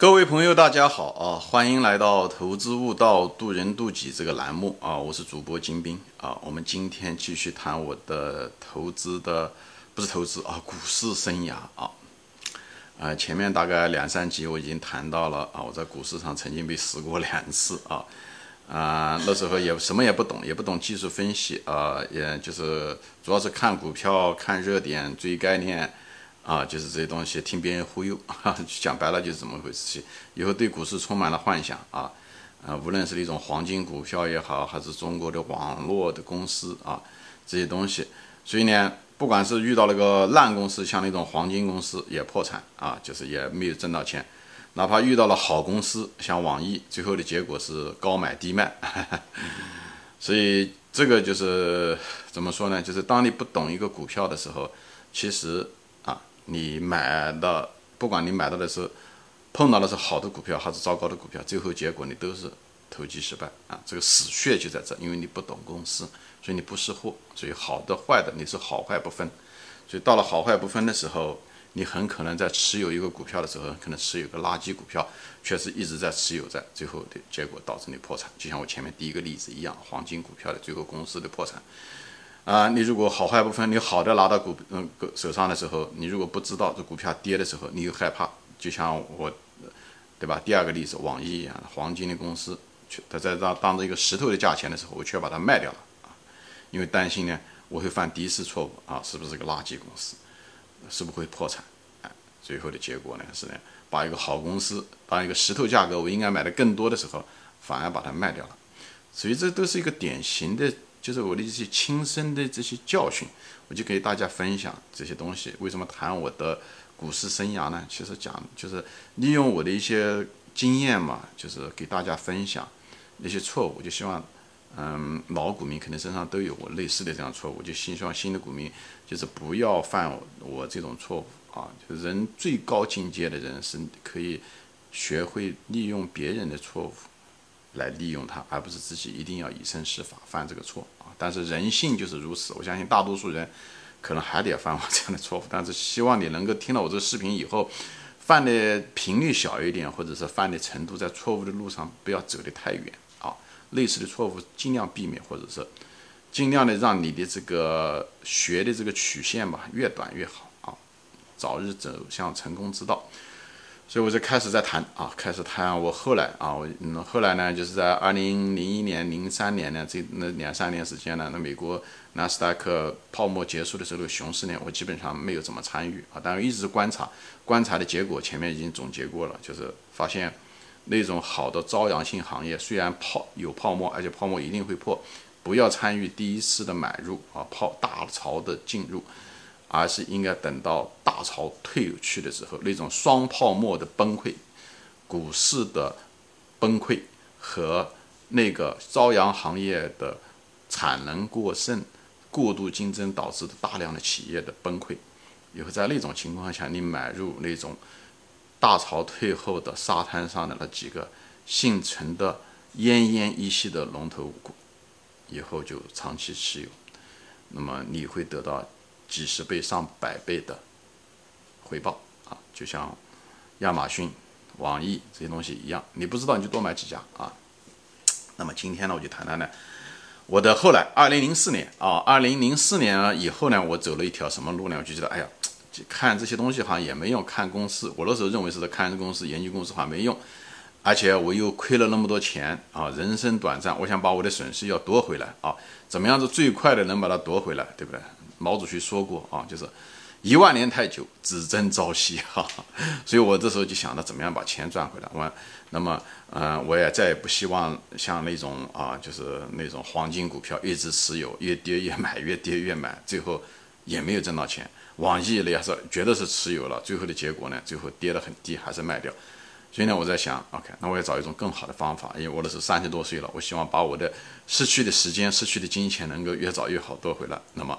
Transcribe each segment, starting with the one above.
各位朋友，大家好啊！欢迎来到《投资悟道，渡人渡己》这个栏目啊！我是主播金兵啊！我们今天继续谈我的投资的，不是投资啊，股市生涯啊！啊，前面大概两三集我已经谈到了啊，我在股市上曾经被死过两次啊！啊，那时候也什么也不懂，也不懂技术分析啊，也就是主要是看股票、看热点、追概念。啊，就是这些东西，听别人忽悠，讲白了就是这么回事。以后对股市充满了幻想啊，啊，无论是那种黄金股票也好，还是中国的网络的公司啊，这些东西。所以呢，不管是遇到那个烂公司，像那种黄金公司也破产啊，就是也没有挣到钱；哪怕遇到了好公司，像网易，最后的结果是高买低卖。所以这个就是怎么说呢？就是当你不懂一个股票的时候，其实。你买的，不管你买到的是碰到的是好的股票还是糟糕的股票，最后结果你都是投机失败啊！这个死穴就在这，因为你不懂公司，所以你不识货，所以好的坏的你是好坏不分，所以到了好坏不分的时候，你很可能在持有一个股票的时候，可能持有个垃圾股票，确实一直在持有在，最后的结果导致你破产，就像我前面第一个例子一样，黄金股票的最后公司的破产。啊，你如果好坏不分，你好的拿到股嗯手上的时候，你如果不知道这股票跌的时候，你又害怕，就像我，对吧？第二个例子，网易一样，黄金的公司，它在当当着一个石头的价钱的时候，我却把它卖掉了啊，因为担心呢，我会犯第一次错误啊，是不是个垃圾公司，是不是会破产？哎，最后的结果呢是呢，把一个好公司，当一个石头价格我应该买的更多的时候，反而把它卖掉了，所以这都是一个典型的。就是我的一些亲身的这些教训，我就给大家分享这些东西。为什么谈我的股市生涯呢？其实讲就是利用我的一些经验嘛，就是给大家分享那些错误。就希望，嗯，老股民肯定身上都有我类似的这样错误，就希望新的股民就是不要犯我这种错误啊。就人最高境界的人是可以学会利用别人的错误。来利用它，而不是自己一定要以身试法犯这个错啊！但是人性就是如此，我相信大多数人可能还得犯我这样的错误。但是希望你能够听到我这个视频以后，犯的频率小一点，或者是犯的程度在错误的路上不要走得太远啊！类似的错误尽量避免，或者是尽量的让你的这个学的这个曲线吧越短越好啊！早日走向成功之道。所以我就开始在谈啊，开始谈我后来啊，我嗯后来呢，就是在二零零一年、零三年呢，这那两三年时间呢，那美国纳斯达克泡沫结束的时候，熊市呢，我基本上没有怎么参与啊，但是一直观察，观察的结果前面已经总结过了，就是发现那种好的朝阳性行业虽然泡有泡沫，而且泡沫一定会破，不要参与第一次的买入啊，泡大潮的进入。而是应该等到大潮退去的时候，那种双泡沫的崩溃、股市的崩溃和那个朝阳行业的产能过剩、过度竞争导致的大量的企业的崩溃，以后在那种情况下，你买入那种大潮退后的沙滩上的那几个幸存的奄奄一息的龙头股，以后就长期持有，那么你会得到。几十倍、上百倍的回报啊，就像亚马逊、网易这些东西一样，你不知道你就多买几家啊。那么今天呢，我就谈谈呢，我的后来，二零零四年啊，二零零四年以后呢，我走了一条什么路呢？我就觉得，哎呀，看这些东西好像也没用，看公司，我那时候认为是看公司、研究公司好像没用，而且我又亏了那么多钱啊，人生短暂，我想把我的损失要夺回来啊，怎么样子最快的能把它夺回来，对不对？毛主席说过啊，就是一万年太久，只争朝夕 哈。所以我这时候就想着怎么样把钱赚回来。我那么，嗯，我也再也不希望像那种啊，就是那种黄金股票一直持有，越跌越买，越跌越买，最后也没有挣到钱。网易呢也是觉得是持有了，最后的结果呢，最后跌得很低，还是卖掉。所以呢，我在想，OK，那我要找一种更好的方法，因为我那是三十多岁了，我希望把我的失去的时间、失去的金钱能够越早越好夺回来。那么。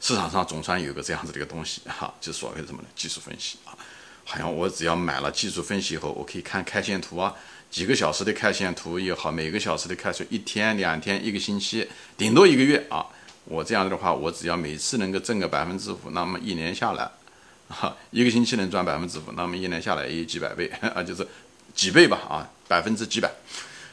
市场上总算有个这样子的一个东西 哈，就所谓的什么呢？技术分析啊，好像我只要买了技术分析以后，我可以看 K 线图啊，几个小时的 K 线图也好，每个小时的 K 线，一天、两天、一个星期，顶多一个月啊。我这样子的话，我只要每次能够挣个百分之五，那么一年下来，哈，一个星期能赚百分之五，那么一年下来也几百倍 啊，就是几倍吧，啊，百分之几百。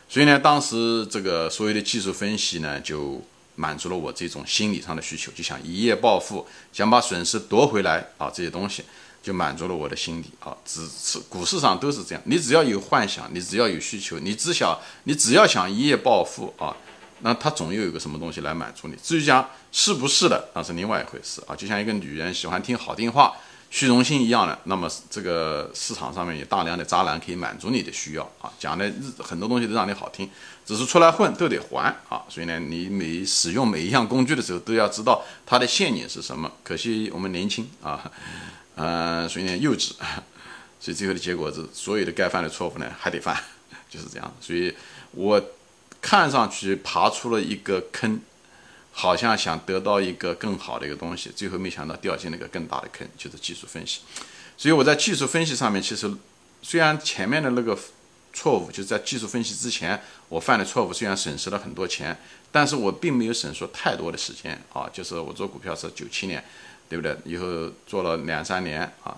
所以呢，当时这个所有的技术分析呢，就满足了我这种心理上的需求，就想一夜暴富，想把损失夺回来啊，这些东西就满足了我的心理啊。只是股市上都是这样，你只要有幻想，你只要有需求，你只想你只要想一夜暴富啊，那他总有一个什么东西来满足你。至于讲是不是的，那是另外一回事啊。就像一个女人喜欢听好听话。虚荣心一样的，那么这个市场上面有大量的渣男可以满足你的需要啊，讲的很多东西都让你好听，只是出来混都得还啊，所以呢，你每使用每一项工具的时候都要知道它的陷阱是什么。可惜我们年轻啊，嗯，所以呢幼稚，所以最后的结果是所有的该犯的错误呢还得犯，就是这样。所以我看上去爬出了一个坑。好像想得到一个更好的一个东西，最后没想到掉进了一个更大的坑，就是技术分析。所以我在技术分析上面，其实虽然前面的那个错误，就是在技术分析之前我犯的错误，虽然损失了很多钱，但是我并没有损失太多的时间啊。就是我做股票是九七年，对不对？以后做了两三年啊，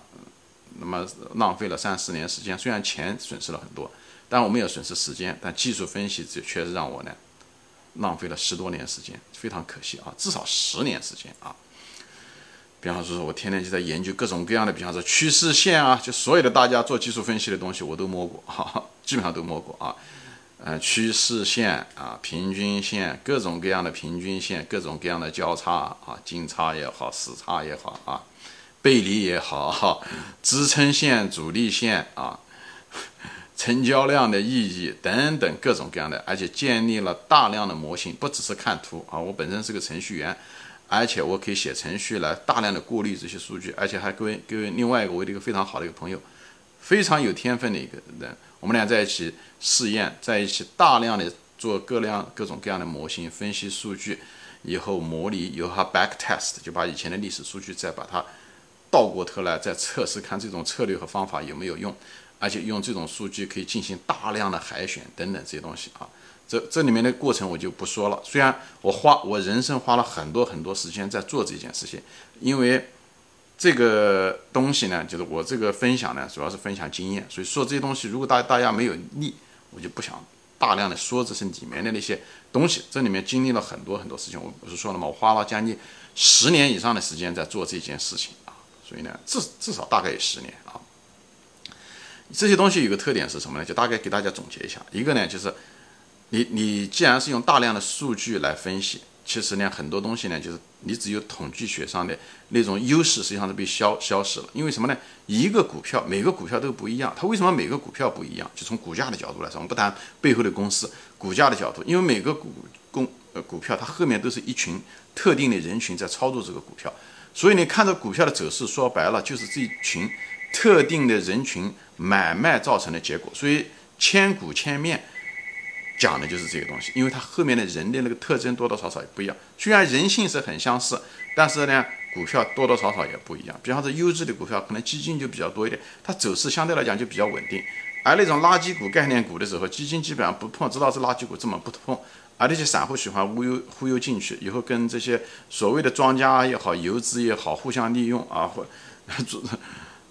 那么浪费了三四年时间。虽然钱损失了很多，但我没有损失时间。但技术分析这确实让我呢。浪费了十多年时间，非常可惜啊！至少十年时间啊！比方说，我天天就在研究各种各样的，比方说趋势线啊，就所有的大家做技术分析的东西我都摸过，哈，基本上都摸过啊。呃，趋势线啊，平均线，各种各样的平均线，各种各样的交叉啊，金叉也好，死叉也好啊，背离也好，支撑线、阻力线啊。成交量的意义等等各种各样的，而且建立了大量的模型，不只是看图啊。我本身是个程序员，而且我可以写程序来大量的过滤这些数据，而且还跟跟另外一个我的一个非常好的一个朋友，非常有天分的一个人，我们俩在一起试验，在一起大量的做各样各种各样的模型，分析数据以后模拟，由它 back test 就把以前的历史数据再把它倒过头来再测试，看这种策略和方法有没有用。而且用这种数据可以进行大量的海选等等这些东西啊，这这里面的过程我就不说了。虽然我花我人生花了很多很多时间在做这件事情，因为这个东西呢，就是我这个分享呢，主要是分享经验。所以说这些东西，如果大大家没有利，我就不想大量的说这是里面的那些东西。这里面经历了很多很多事情，我不是说了吗？我花了将近十年以上的时间在做这件事情啊，所以呢，至至少大概有十年啊。这些东西有个特点是什么呢？就大概给大家总结一下。一个呢，就是你你既然是用大量的数据来分析，其实呢，很多东西呢，就是你只有统计学上的那种优势，实际上是被消消失了。因为什么呢？一个股票每个股票都不一样，它为什么每个股票不一样？就从股价的角度来说，我们不谈背后的公司股价的角度，因为每个股公呃股票它后面都是一群特定的人群在操作这个股票，所以你看着股票的走势，说白了就是这一群。特定的人群买卖造成的结果，所以千股千面讲的就是这个东西，因为它后面的人的那个特征多多少少也不一样。虽然人性是很相似，但是呢，股票多多少少也不一样。比方说优质的股票，可能基金就比较多一点，它走势相对来讲就比较稳定。而那种垃圾股、概念股的时候，基金基本上不碰，知道是垃圾股，这么不碰。而那些散户喜欢忽悠忽悠进去，以后跟这些所谓的庄家也好、游资也好，互相利用啊，或。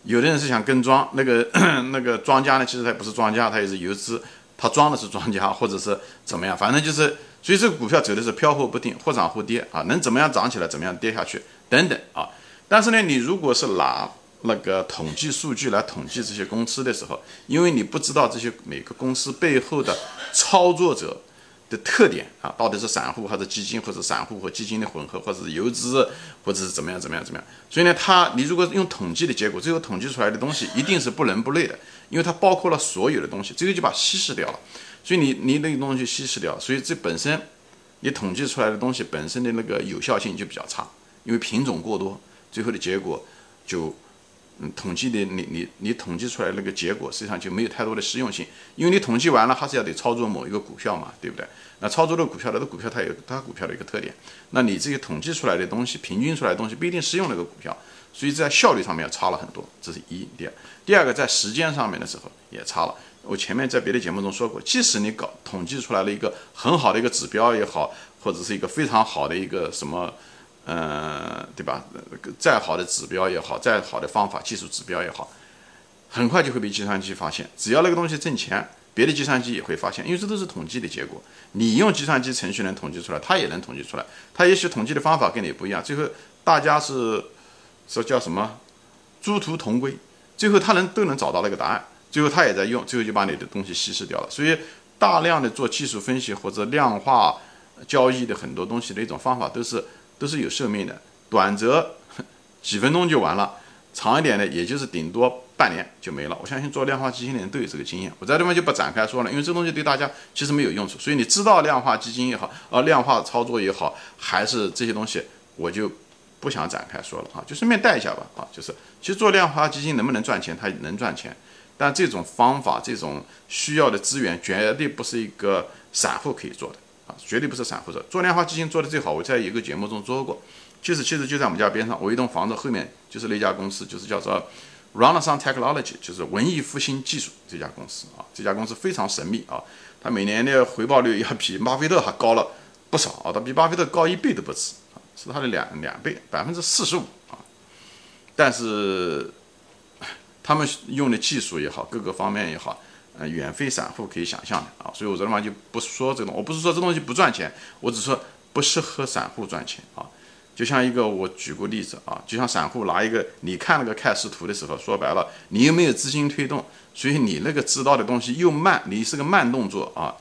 有的人是想跟庄，那个 那个庄家呢，其实他不是庄家，他也是游资，他装的是庄家，或者是怎么样，反正就是，所以这个股票走的是飘忽不定，或涨或跌啊，能怎么样涨起来，怎么样跌下去等等啊。但是呢，你如果是拿那个统计数据来统计这些公司的时候，因为你不知道这些每个公司背后的操作者。的特点啊，到底是散户还是基金，或者散户和基金的混合，或者是游资，或者是怎么样怎么样怎么样？所以呢，它你如果用统计的结果，最后统计出来的东西一定是不伦不类的，因为它包括了所有的东西，最后就把稀释掉了。所以你你那个东西稀释掉，所以这本身你统计出来的东西本身的那个有效性就比较差，因为品种过多，最后的结果就。统计的你你你统计出来那个结果，实际上就没有太多的实用性，因为你统计完了，还是要得操作某一个股票嘛，对不对？那操作的股票，它的股票它有它股票的一个特点，那你这些统计出来的东西，平均出来的东西不一定适用那个股票，所以在效率上面要差了很多，这是一。第二，第二个在时间上面的时候也差了。我前面在别的节目中说过，即使你搞统计出来了一个很好的一个指标也好，或者是一个非常好的一个什么。嗯，对吧？再好的指标也好，再好的方法、技术指标也好，很快就会被计算机发现。只要那个东西挣钱，别的计算机也会发现，因为这都是统计的结果。你用计算机程序能统计出来，它也能统计出来。它也许统计的方法跟你不一样，最后大家是说叫什么殊途同归，最后他能都能找到那个答案，最后他也在用，最后就把你的东西稀释掉了。所以大量的做技术分析或者量化交易的很多东西的一种方法都是都是有寿命的，短则 几分钟就完了。长一点的，也就是顶多半年就没了。我相信做量化基金的人都有这个经验，我在这边就不展开说了，因为这东西对大家其实没有用处。所以你知道量化基金也好，呃，量化操作也好，还是这些东西，我就不想展开说了啊，就顺便带一下吧啊，就是其实做量化基金能不能赚钱，它能赚钱，但这种方法、这种需要的资源绝对不是一个散户可以做的绝对不是散户做。做量化基金做的最好，我在一个节目中说过。其实其实就在我们家边上，我一栋房子后面就是那家公司，就是叫做 Renaissance Technology，就是文艺复兴技术这家公司啊。这家公司非常神秘啊，它每年的回报率要比巴菲特还高了不少啊，它比巴菲特高一倍都不止啊，是它的两两倍，百分之四十五啊。但是他们用的技术也好，各个方面也好，呃，远非散户可以想象的啊。所以我这地方就不说这种，我不是说这东西不赚钱，我只说不适合散户赚钱啊。就像一个，我举个例子啊，就像散户拿一个，你看那个开市图的时候，说白了，你又没有资金推动，所以你那个知道的东西又慢，你是个慢动作啊，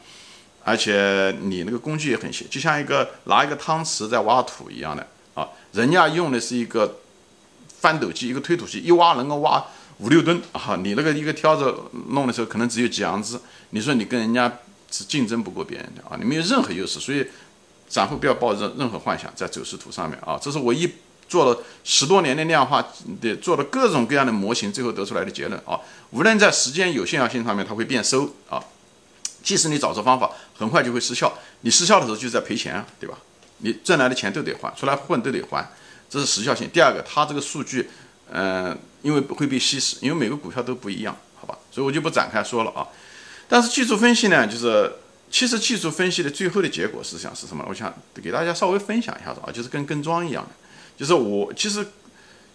而且你那个工具也很细，就像一个拿一个汤匙在挖土一样的啊，人家用的是一个翻斗机，一个推土机，一挖能够挖五六吨啊，你那个一个挑子弄的时候可能只有几盎司，你说你跟人家是竞争不过别人的啊，你没有任何优势，所以。散户不要抱任任何幻想，在走势图上面啊，这是我一做了十多年的量化的，做了各种各样的模型，最后得出来的结论啊。无论在时间有限要性上面，它会变收啊。即使你找错方法，很快就会失效。你失效的时候就在赔钱啊，对吧？你挣来的钱都得还，出来混都得还，这是时效性。第二个，它这个数据，嗯，因为会被稀释，因为每个股票都不一样，好吧？所以我就不展开说了啊。但是技术分析呢，就是。其实技术分析的最后的结果是想是什么？我想给大家稍微分享一下子啊，就是跟跟庄一样的，就是我其实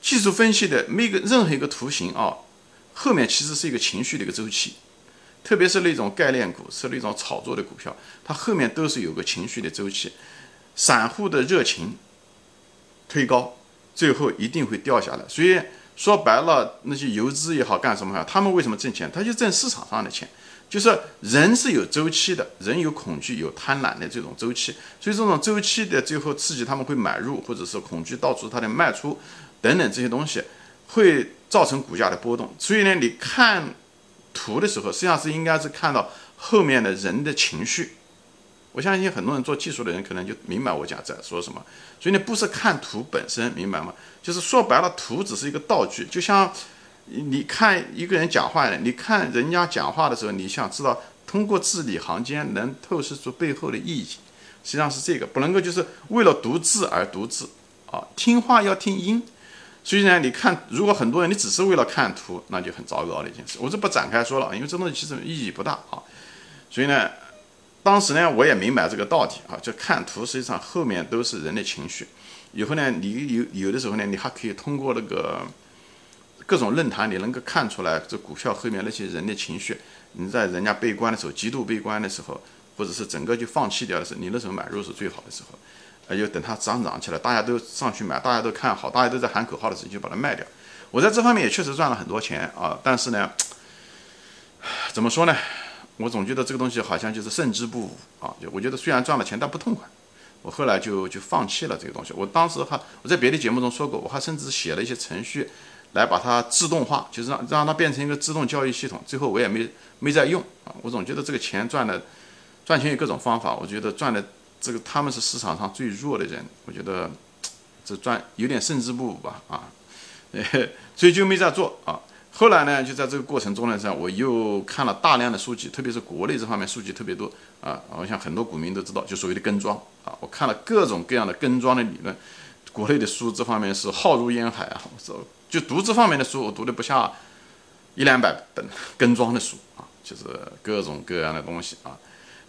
技术分析的每个任何一个图形啊，后面其实是一个情绪的一个周期，特别是那种概念股，是那种炒作的股票，它后面都是有个情绪的周期，散户的热情推高，最后一定会掉下来。所以说白了，那些游资也好干什么好，他们为什么挣钱？他就挣市场上的钱。就是人是有周期的，人有恐惧、有贪婪的这种周期，所以这种周期的最后刺激他们会买入，或者是恐惧导致他的卖出，等等这些东西会造成股价的波动。所以呢，你看图的时候，实际上是应该是看到后面的人的情绪。我相信很多人做技术的人可能就明白我讲在说什么。所以呢，不是看图本身，明白吗？就是说白了，图只是一个道具，就像。你看一个人讲话，你看人家讲话的时候，你想知道通过字里行间能透视出背后的意义，实际上是这个，不能够就是为了读字而读字啊，听话要听音。所以呢，你看如果很多人你只是为了看图，那就很糟糕的一件事。我就不展开说了，因为这东西其实意义不大啊。所以呢，当时呢我也明白这个道理啊，就看图实际上后面都是人的情绪。以后呢，你有有的时候呢，你还可以通过那个。各种论坛你能够看出来，这股票后面那些人的情绪。你在人家悲观的时候，极度悲观的时候，或者是整个就放弃掉的时候，你那时候买入是最好的时候。呃，就等它涨涨起来，大家都上去买，大家都看好，大家都在喊口号的时候，就把它卖掉。我在这方面也确实赚了很多钱啊，但是呢，怎么说呢？我总觉得这个东西好像就是胜之不武啊。就我觉得虽然赚了钱，但不痛快。我后来就就放弃了这个东西。我当时还我在别的节目中说过，我还甚至写了一些程序。来把它自动化，就是让让它变成一个自动交易系统。最后我也没没在用啊，我总觉得这个钱赚的，赚钱有各种方法。我觉得赚的这个他们是市场上最弱的人，我觉得 这赚有点胜之不武吧啊，所以就没再做啊。后来呢，就在这个过程中呢，我又看了大量的书籍，特别是国内这方面书籍特别多啊。我想很多股民都知道，就所谓的跟庄啊，我看了各种各样的跟庄的理论，国内的书这方面是浩如烟海啊，我说就读这方面的书，我读的不下一两百本跟庄的书啊，就是各种各样的东西啊。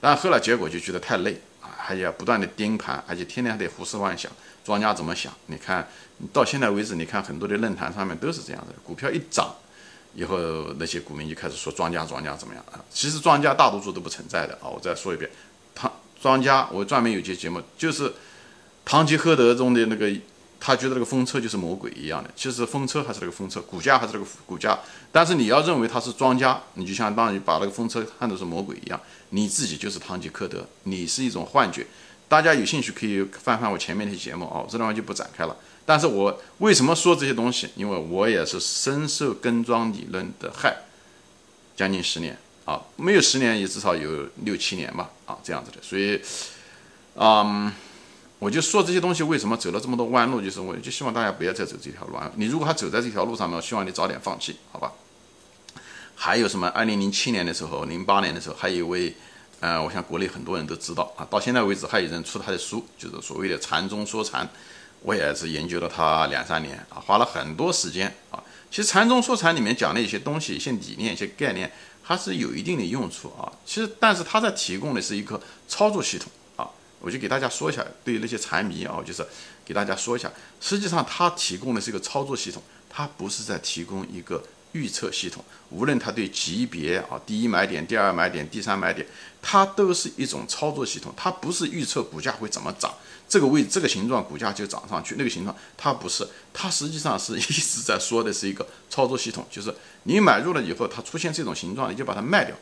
但后来结果就觉得太累啊，还要不断的盯盘，而且天天还得胡思乱想，庄家怎么想？你看到现在为止，你看很多的论坛上面都是这样的，股票一涨，以后那些股民就开始说庄家庄家怎么样啊？其实庄家大多数都不存在的啊！我再说一遍，他庄家我专门有节节目就是《堂吉诃德》中的那个。他觉得那个风车就是魔鬼一样的，其实风车还是那个风车，股价还是那个股价。但是你要认为他是庄家，你就相当于把那个风车看作是魔鬼一样，你自己就是堂吉诃德，你是一种幻觉。大家有兴趣可以翻翻我前面那些节目啊，这地方就不展开了。但是我为什么说这些东西？因为我也是深受跟庄理论的害，将近十年啊，没有十年也至少有六七年吧啊，这样子的。所以，嗯。我就说这些东西为什么走了这么多弯路，就是我就希望大家不要再走这条路。你如果还走在这条路上面，我希望你早点放弃，好吧？还有什么？二零零七年的时候，零八年的时候，还有一位，呃，我想国内很多人都知道啊。到现在为止，还有人出他的书，就是所谓的禅中说禅。我也是研究了他两三年啊，花了很多时间啊。其实禅宗说禅里面讲的一些东西、一些理念、一些概念，还是有一定的用处啊。其实，但是它在提供的是一个操作系统啊。我就给大家说一下，对于那些禅迷啊，就是给大家说一下，实际上它提供的是一个操作系统，它不是在提供一个预测系统。无论它对级别啊，第一买点、第二买点、第三买点，它都是一种操作系统，它不是预测股价会怎么涨，这个位这个形状股价就涨上去，那个形状它不是，它实际上是一直在说的是一个操作系统，就是你买入了以后，它出现这种形状，你就把它卖掉，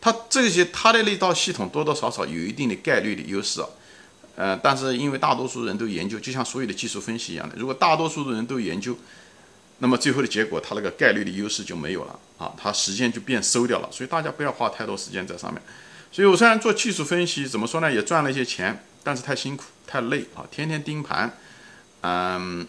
它这些它的那套系统多多少少有一定的概率的优势啊。呃，但是因为大多数人都研究，就像所有的技术分析一样的，如果大多数的人都研究，那么最后的结果，它那个概率的优势就没有了啊，它时间就变收掉了。所以大家不要花太多时间在上面。所以我虽然做技术分析，怎么说呢，也赚了一些钱，但是太辛苦太累啊，天天盯盘，嗯，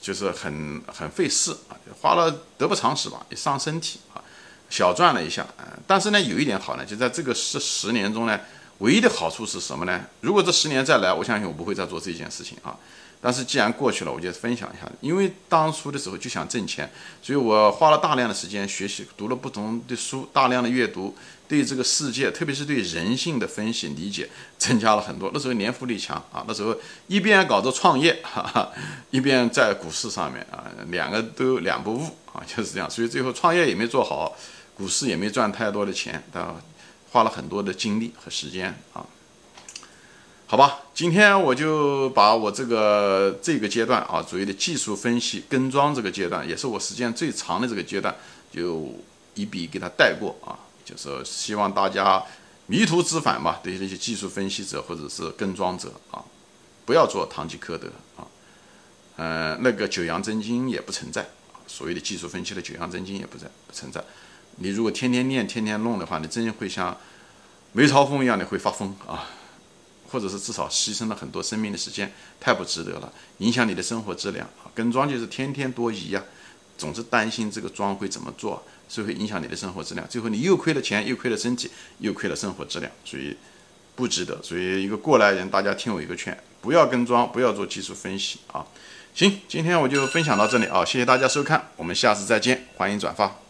就是很很费事啊，花了得不偿失吧，也伤身体啊，小赚了一下，嗯，但是呢，有一点好呢，就在这个十十年中呢。唯一的好处是什么呢？如果这十年再来，我相信我不会再做这件事情啊。但是既然过去了，我就分享一下。因为当初的时候就想挣钱，所以我花了大量的时间学习，读了不同的书，大量的阅读，对这个世界，特别是对人性的分析理解，增加了很多。那时候年富力强啊，那时候一边搞着创业，哈哈，一边在股市上面啊，两个都两不误啊，就是这样。所以最后创业也没做好，股市也没赚太多的钱，吧？花了很多的精力和时间啊，好吧，今天我就把我这个这个阶段啊，所谓的技术分析跟庄这个阶段，也是我时间最长的这个阶段，就一笔给他带过啊，就是希望大家迷途知返吧，对于那些技术分析者或者是跟庄者啊，不要做堂吉诃德啊，嗯，那个九阳真经也不存在啊，所谓的技术分析的九阳真经也不在不存在。你如果天天念、天天弄的话，你真会像梅超风一样的会发疯啊，或者是至少牺牲了很多生命的时间，太不值得了，影响你的生活质量。跟庄就是天天多疑呀，总是担心这个庄会怎么做，所以会影响你的生活质量。最后你又亏了钱，又亏了身体，又亏了生活质量，所以不值得。所以一个过来人，大家听我一个劝，不要跟庄，不要做技术分析啊。行，今天我就分享到这里啊，谢谢大家收看，我们下次再见，欢迎转发。